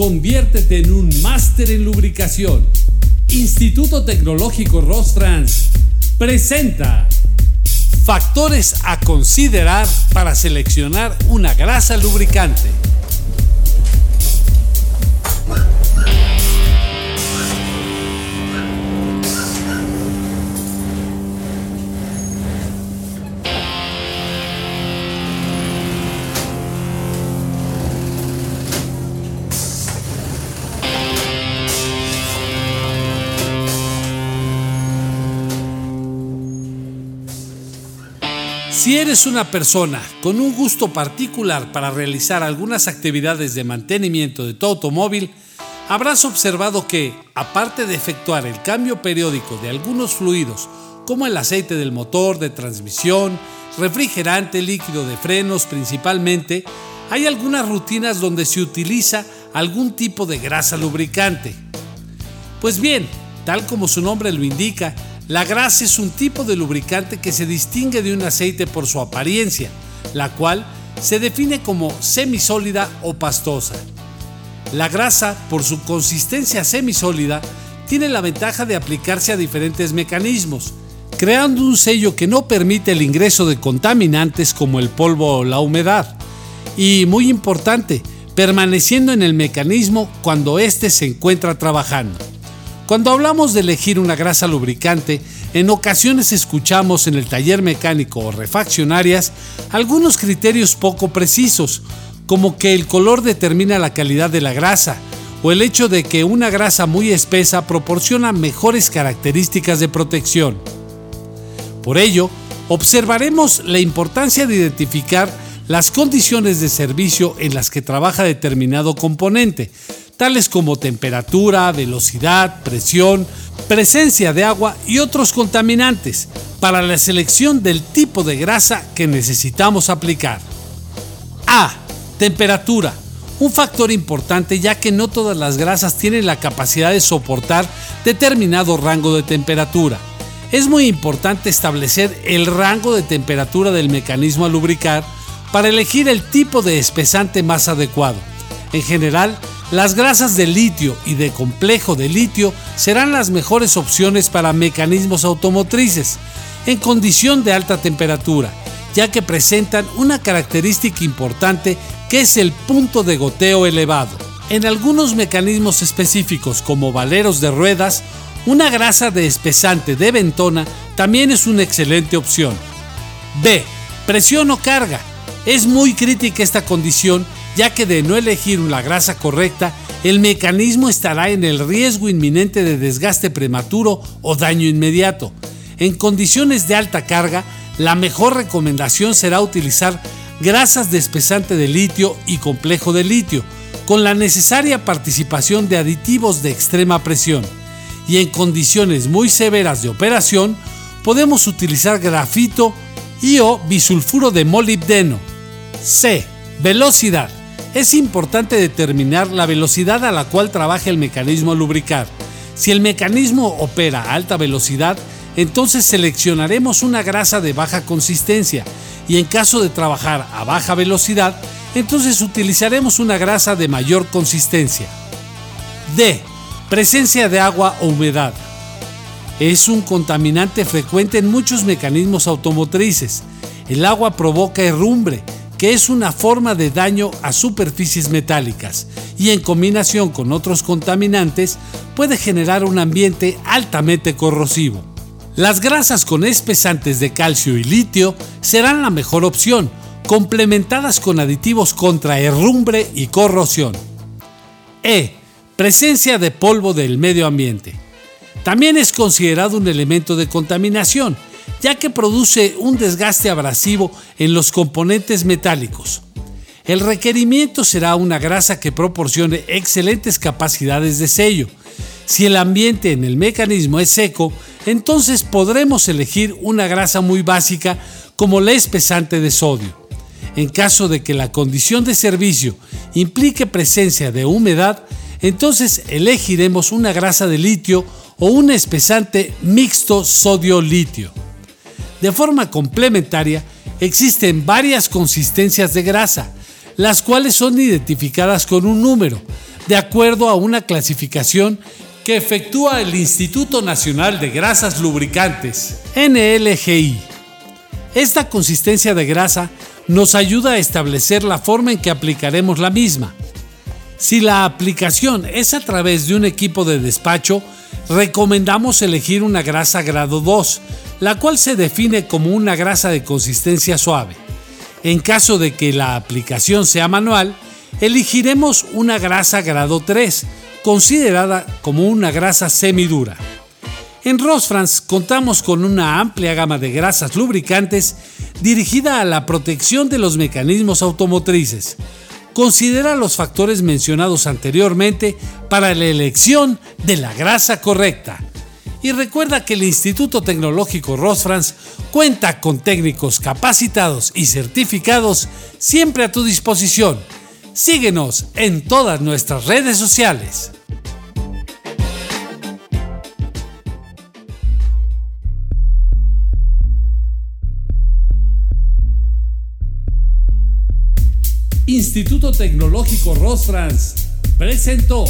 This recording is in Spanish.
Conviértete en un máster en lubricación. Instituto Tecnológico Rostrans presenta factores a considerar para seleccionar una grasa lubricante. Si eres una persona con un gusto particular para realizar algunas actividades de mantenimiento de tu automóvil, habrás observado que, aparte de efectuar el cambio periódico de algunos fluidos, como el aceite del motor, de transmisión, refrigerante, líquido de frenos principalmente, hay algunas rutinas donde se utiliza algún tipo de grasa lubricante. Pues bien, tal como su nombre lo indica, la grasa es un tipo de lubricante que se distingue de un aceite por su apariencia, la cual se define como semisólida o pastosa. La grasa, por su consistencia semisólida, tiene la ventaja de aplicarse a diferentes mecanismos, creando un sello que no permite el ingreso de contaminantes como el polvo o la humedad. Y muy importante, permaneciendo en el mecanismo cuando éste se encuentra trabajando. Cuando hablamos de elegir una grasa lubricante, en ocasiones escuchamos en el taller mecánico o refaccionarias algunos criterios poco precisos, como que el color determina la calidad de la grasa, o el hecho de que una grasa muy espesa proporciona mejores características de protección. Por ello, observaremos la importancia de identificar las condiciones de servicio en las que trabaja determinado componente, tales como temperatura, velocidad, presión, presencia de agua y otros contaminantes, para la selección del tipo de grasa que necesitamos aplicar. A. Temperatura. Un factor importante ya que no todas las grasas tienen la capacidad de soportar determinado rango de temperatura. Es muy importante establecer el rango de temperatura del mecanismo a lubricar para elegir el tipo de espesante más adecuado. En general, las grasas de litio y de complejo de litio serán las mejores opciones para mecanismos automotrices en condición de alta temperatura, ya que presentan una característica importante que es el punto de goteo elevado. En algunos mecanismos específicos como valeros de ruedas, una grasa de espesante de ventona también es una excelente opción. B. Presión o carga. Es muy crítica esta condición ya que de no elegir la grasa correcta, el mecanismo estará en el riesgo inminente de desgaste prematuro o daño inmediato. En condiciones de alta carga, la mejor recomendación será utilizar grasas de espesante de litio y complejo de litio, con la necesaria participación de aditivos de extrema presión. Y en condiciones muy severas de operación, podemos utilizar grafito y o bisulfuro de molibdeno. C. Velocidad es importante determinar la velocidad a la cual trabaja el mecanismo lubricar. Si el mecanismo opera a alta velocidad, entonces seleccionaremos una grasa de baja consistencia y en caso de trabajar a baja velocidad, entonces utilizaremos una grasa de mayor consistencia. D. Presencia de agua o humedad. Es un contaminante frecuente en muchos mecanismos automotrices. El agua provoca herrumbre, que es una forma de daño a superficies metálicas y en combinación con otros contaminantes puede generar un ambiente altamente corrosivo. Las grasas con espesantes de calcio y litio serán la mejor opción, complementadas con aditivos contra herrumbre y corrosión. E. Presencia de polvo del medio ambiente. También es considerado un elemento de contaminación, ya que produce un desgaste abrasivo en los componentes metálicos. El requerimiento será una grasa que proporcione excelentes capacidades de sello. Si el ambiente en el mecanismo es seco, entonces podremos elegir una grasa muy básica como la espesante de sodio. En caso de que la condición de servicio implique presencia de humedad, entonces elegiremos una grasa de litio o un espesante mixto sodio-litio. De forma complementaria, existen varias consistencias de grasa, las cuales son identificadas con un número, de acuerdo a una clasificación que efectúa el Instituto Nacional de Grasas Lubricantes, NLGI. Esta consistencia de grasa nos ayuda a establecer la forma en que aplicaremos la misma. Si la aplicación es a través de un equipo de despacho, recomendamos elegir una grasa grado 2, la cual se define como una grasa de consistencia suave. En caso de que la aplicación sea manual, elegiremos una grasa grado 3, considerada como una grasa semidura. En Rosfrans contamos con una amplia gama de grasas lubricantes dirigida a la protección de los mecanismos automotrices. Considera los factores mencionados anteriormente para la elección de la grasa correcta. Y recuerda que el Instituto Tecnológico Rosfrans cuenta con técnicos capacitados y certificados siempre a tu disposición. Síguenos en todas nuestras redes sociales. Instituto Tecnológico Rosfrans presentó